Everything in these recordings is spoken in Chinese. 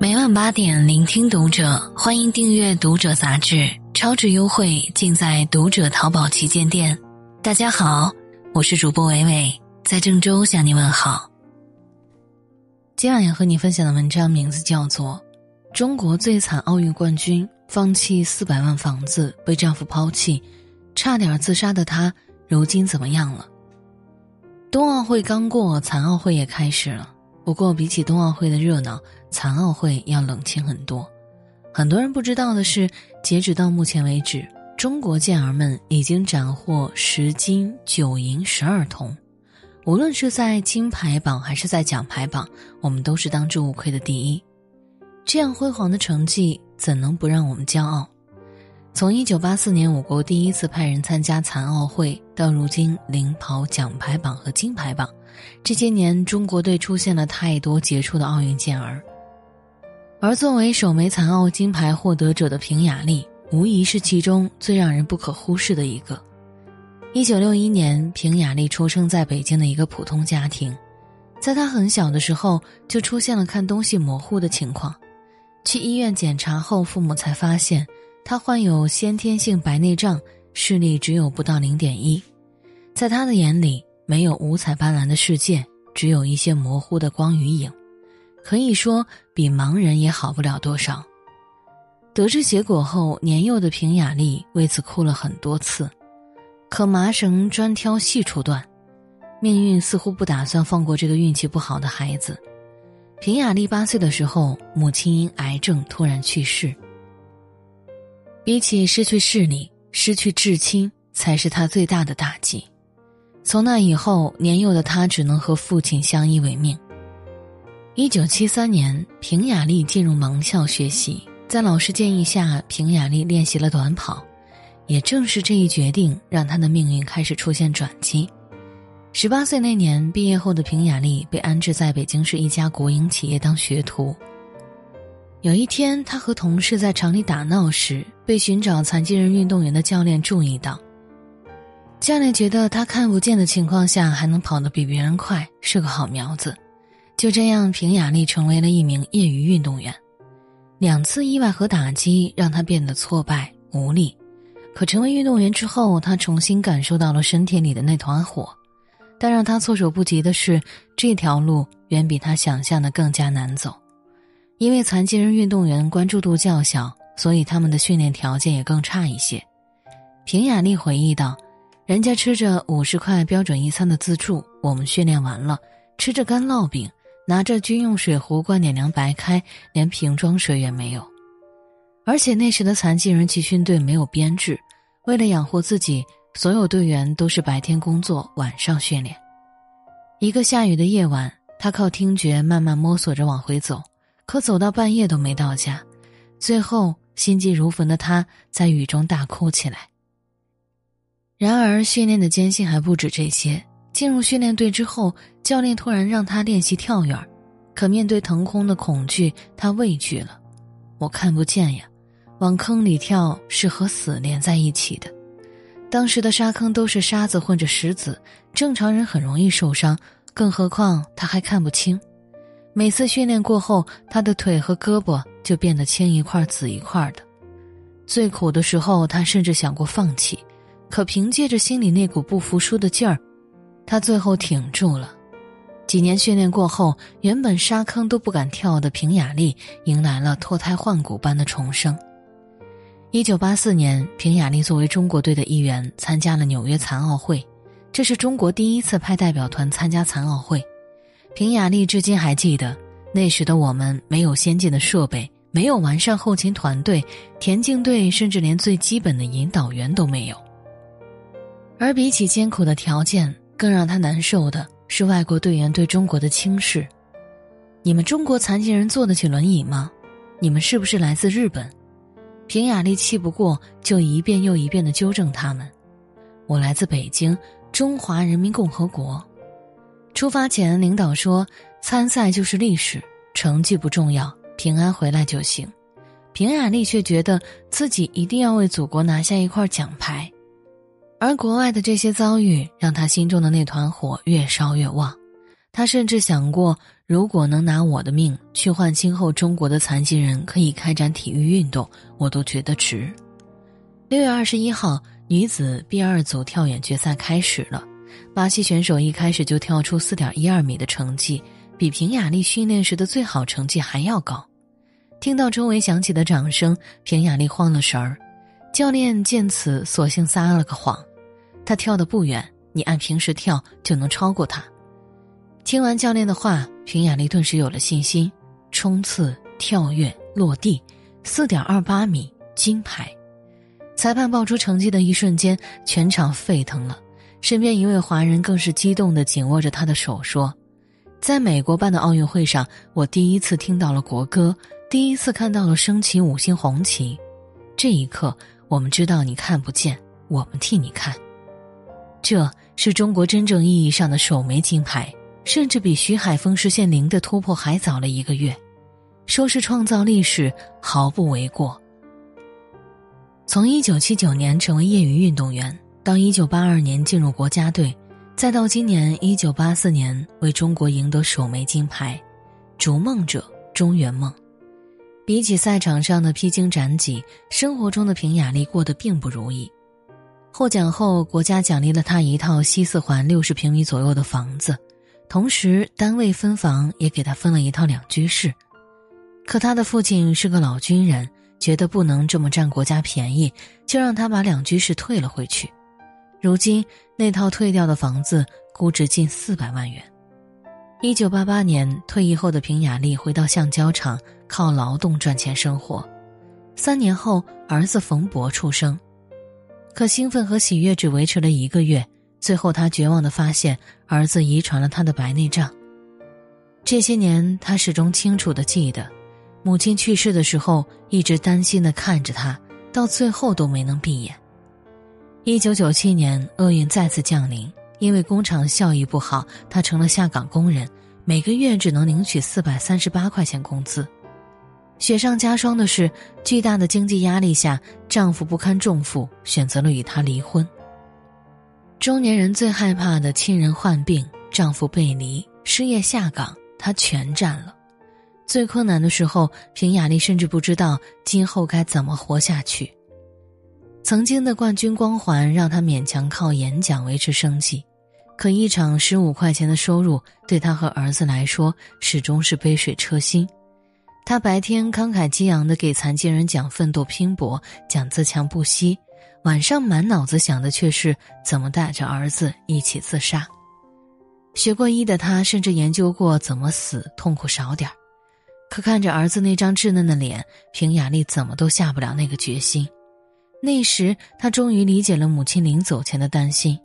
每晚八点，聆听读者，欢迎订阅《读者》杂志，超值优惠尽在《读者》淘宝旗舰店。大家好，我是主播伟伟，在郑州向你问好。今晚要和你分享的文章名字叫做《中国最惨奥运冠军放弃四百万房子被丈夫抛弃，差点自杀的她如今怎么样了？》冬奥会刚过，残奥会也开始了。不过，比起冬奥会的热闹，残奥会要冷清很多。很多人不知道的是，截止到目前为止，中国健儿们已经斩获十金九银十二铜，无论是在金牌榜还是在奖牌榜，我们都是当之无愧的第一。这样辉煌的成绩，怎能不让我们骄傲？从一九八四年我国第一次派人参加残奥会，到如今领跑奖牌榜和金牌榜。这些年，中国队出现了太多杰出的奥运健儿，而作为首枚残奥金牌获得者的平雅丽，无疑是其中最让人不可忽视的一个。一九六一年，平雅丽出生在北京的一个普通家庭，在她很小的时候就出现了看东西模糊的情况，去医院检查后，父母才发现她患有先天性白内障，视力只有不到零点一，在他的眼里。没有五彩斑斓的世界，只有一些模糊的光与影，可以说比盲人也好不了多少。得知结果后，年幼的平雅丽为此哭了很多次，可麻绳专挑细处断，命运似乎不打算放过这个运气不好的孩子。平雅丽八岁的时候，母亲因癌症突然去世。比起失去视力，失去至亲才是他最大的打击。从那以后，年幼的他只能和父亲相依为命。一九七三年，平雅丽进入盲校学习，在老师建议下，平雅丽练习了短跑。也正是这一决定，让她的命运开始出现转机。十八岁那年，毕业后的平雅丽被安置在北京市一家国营企业当学徒。有一天，他和同事在厂里打闹时，被寻找残疾人运动员的教练注意到。教练觉得他看不见的情况下还能跑得比别人快，是个好苗子。就这样，平雅丽成为了一名业余运动员。两次意外和打击让他变得挫败无力，可成为运动员之后，他重新感受到了身体里的那团火。但让他措手不及的是，这条路远比他想象的更加难走。因为残疾人运动员关注度较小，所以他们的训练条件也更差一些。平雅丽回忆道。人家吃着五十块标准一餐的自助，我们训练完了吃着干烙饼，拿着军用水壶灌点凉白开，连瓶装水也没有。而且那时的残疾人集训队没有编制，为了养活自己，所有队员都是白天工作，晚上训练。一个下雨的夜晚，他靠听觉慢慢摸索着往回走，可走到半夜都没到家，最后心急如焚的他在雨中大哭起来。然而，训练的艰辛还不止这些。进入训练队之后，教练突然让他练习跳远，可面对腾空的恐惧，他畏惧了。我看不见呀，往坑里跳是和死连在一起的。当时的沙坑都是沙子混着石子，正常人很容易受伤，更何况他还看不清。每次训练过后，他的腿和胳膊就变得青一块紫一块的。最苦的时候，他甚至想过放弃。可凭借着心里那股不服输的劲儿，他最后挺住了。几年训练过后，原本沙坑都不敢跳的平雅丽迎来了脱胎换骨般的重生。一九八四年，平雅丽作为中国队的一员参加了纽约残奥会，这是中国第一次派代表团参加残奥会。平雅丽至今还记得，那时的我们没有先进的设备，没有完善后勤团队，田径队甚至连最基本的引导员都没有。而比起艰苦的条件，更让他难受的是外国队员对中国的轻视。你们中国残疾人坐得起轮椅吗？你们是不是来自日本？平雅丽气不过，就一遍又一遍的纠正他们：“我来自北京，中华人民共和国。”出发前，领导说：“参赛就是历史，成绩不重要，平安回来就行。”平雅丽却觉得自己一定要为祖国拿下一块奖牌。而国外的这些遭遇，让他心中的那团火越烧越旺。他甚至想过，如果能拿我的命去换今后中国的残疾人可以开展体育运动，我都觉得值。六月二十一号，女子 B 二组跳远决赛开始了。巴西选手一开始就跳出四点一二米的成绩，比平雅丽训练时的最好成绩还要高。听到周围响起的掌声，平雅丽慌了神儿。教练见此，索性撒了个谎：“他跳得不远，你按平时跳就能超过他。”听完教练的话，平雅丽顿时有了信心。冲刺、跳跃、落地，四点二八米，金牌。裁判报出成绩的一瞬间，全场沸腾了。身边一位华人更是激动地紧握着他的手说：“在美国办的奥运会上，我第一次听到了国歌，第一次看到了升起五星红旗。这一刻，我们知道你看不见，我们替你看。这是中国真正意义上的首枚金牌，甚至比徐海峰实现零的突破还早了一个月。说是创造历史，毫不为过。”从一九七九年成为业余运动员，到一九八二年进入国家队，再到今年一九八四年为中国赢得首枚金牌，逐梦者终圆梦。比起赛场上的披荆斩棘，生活中的平雅丽过得并不如意。获奖后，国家奖励了他一套西四环六十平米左右的房子，同时单位分房也给他分了一套两居室。可他的父亲是个老军人。觉得不能这么占国家便宜，就让他把两居室退了回去。如今那套退掉的房子估值近四百万元。一九八八年退役后的平雅丽回到橡胶厂，靠劳动赚钱生活。三年后，儿子冯博出生，可兴奋和喜悦只维持了一个月，最后他绝望的发现儿子遗传了他的白内障。这些年，他始终清楚的记得。母亲去世的时候，一直担心的看着他，到最后都没能闭眼。一九九七年，厄运再次降临，因为工厂效益不好，他成了下岗工人，每个月只能领取四百三十八块钱工资。雪上加霜的是，巨大的经济压力下，丈夫不堪重负，选择了与她离婚。中年人最害怕的亲人患病、丈夫背离、失业下岗，她全占了。最困难的时候，平雅丽甚至不知道今后该怎么活下去。曾经的冠军光环让她勉强靠演讲维持生计，可一场十五块钱的收入对她和儿子来说始终是杯水车薪。他白天慷慨激昂地给残疾人讲奋斗拼搏，讲自强不息，晚上满脑子想的却是怎么带着儿子一起自杀。学过医的他，甚至研究过怎么死痛苦少点儿。可看着儿子那张稚嫩的脸，平雅丽怎么都下不了那个决心。那时，她终于理解了母亲临走前的担心：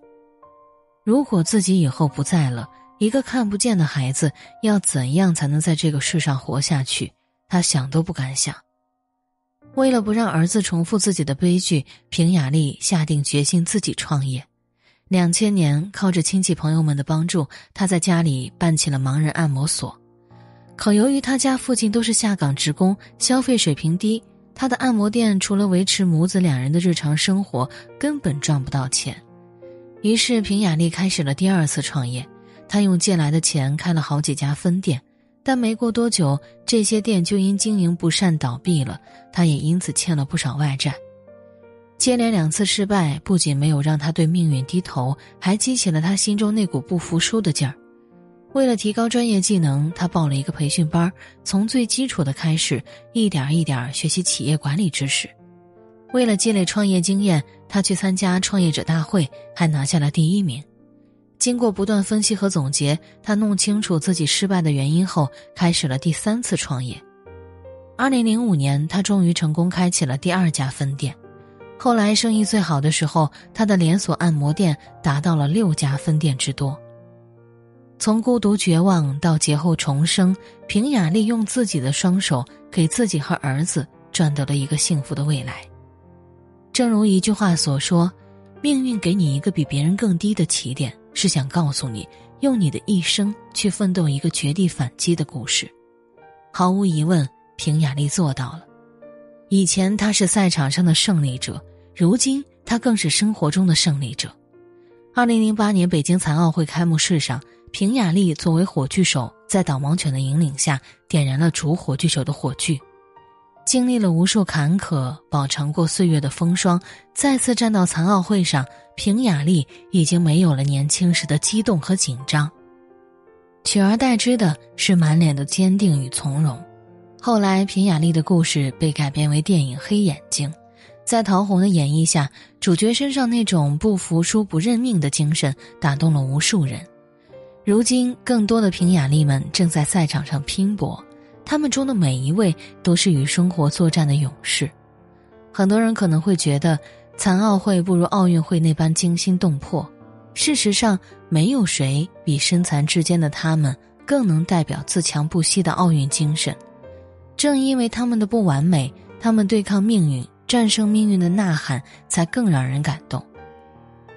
如果自己以后不在了，一个看不见的孩子要怎样才能在这个世上活下去？他想都不敢想。为了不让儿子重复自己的悲剧，平雅丽下定决心自己创业。两千年，靠着亲戚朋友们的帮助，她在家里办起了盲人按摩所。可由于他家附近都是下岗职工，消费水平低，他的按摩店除了维持母子两人的日常生活，根本赚不到钱。于是平雅丽开始了第二次创业，她用借来的钱开了好几家分店，但没过多久，这些店就因经营不善倒闭了，他也因此欠了不少外债。接连两次失败，不仅没有让他对命运低头，还激起了他心中那股不服输的劲儿。为了提高专业技能，他报了一个培训班，从最基础的开始，一点一点学习企业管理知识。为了积累创业经验，他去参加创业者大会，还拿下了第一名。经过不断分析和总结，他弄清楚自己失败的原因后，开始了第三次创业。二零零五年，他终于成功开启了第二家分店。后来生意最好的时候，他的连锁按摩店达到了六家分店之多。从孤独绝望到劫后重生，平雅利用自己的双手给自己和儿子赚得了一个幸福的未来。正如一句话所说：“命运给你一个比别人更低的起点，是想告诉你，用你的一生去奋斗一个绝地反击的故事。”毫无疑问，平雅丽做到了。以前她是赛场上的胜利者，如今她更是生活中的胜利者。二零零八年北京残奥会开幕式上。平雅丽作为火炬手，在导盲犬的引领下，点燃了主火炬手的火炬。经历了无数坎坷，饱尝过岁月的风霜，再次站到残奥会上，平雅丽已经没有了年轻时的激动和紧张，取而代之的是满脸的坚定与从容。后来，平雅丽的故事被改编为电影《黑眼睛》，在陶虹的演绎下，主角身上那种不服输、不认命的精神打动了无数人。如今，更多的平雅丽们正在赛场上拼搏。他们中的每一位都是与生活作战的勇士。很多人可能会觉得残奥会不如奥运会那般惊心动魄。事实上，没有谁比身残志坚的他们更能代表自强不息的奥运精神。正因为他们的不完美，他们对抗命运、战胜命运的呐喊才更让人感动。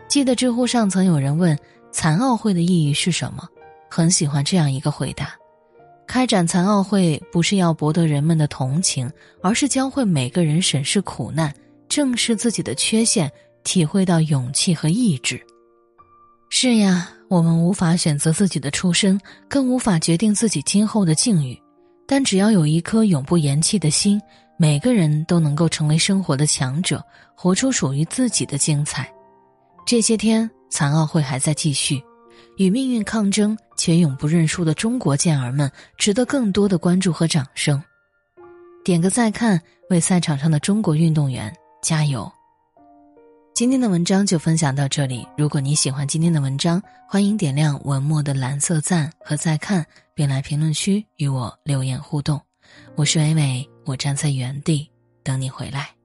记得知乎上曾有人问残奥会的意义是什么，很喜欢这样一个回答。开展残奥会不是要博得人们的同情，而是教会每个人审视苦难，正视自己的缺陷，体会到勇气和意志。是呀，我们无法选择自己的出身，更无法决定自己今后的境遇，但只要有一颗永不言弃的心，每个人都能够成为生活的强者，活出属于自己的精彩。这些天，残奥会还在继续。与命运抗争且永不认输的中国健儿们，值得更多的关注和掌声。点个再看，为赛场上的中国运动员加油！今天的文章就分享到这里。如果你喜欢今天的文章，欢迎点亮文末的蓝色赞和再看，并来评论区与我留言互动。我是伟伟，我站在原地等你回来。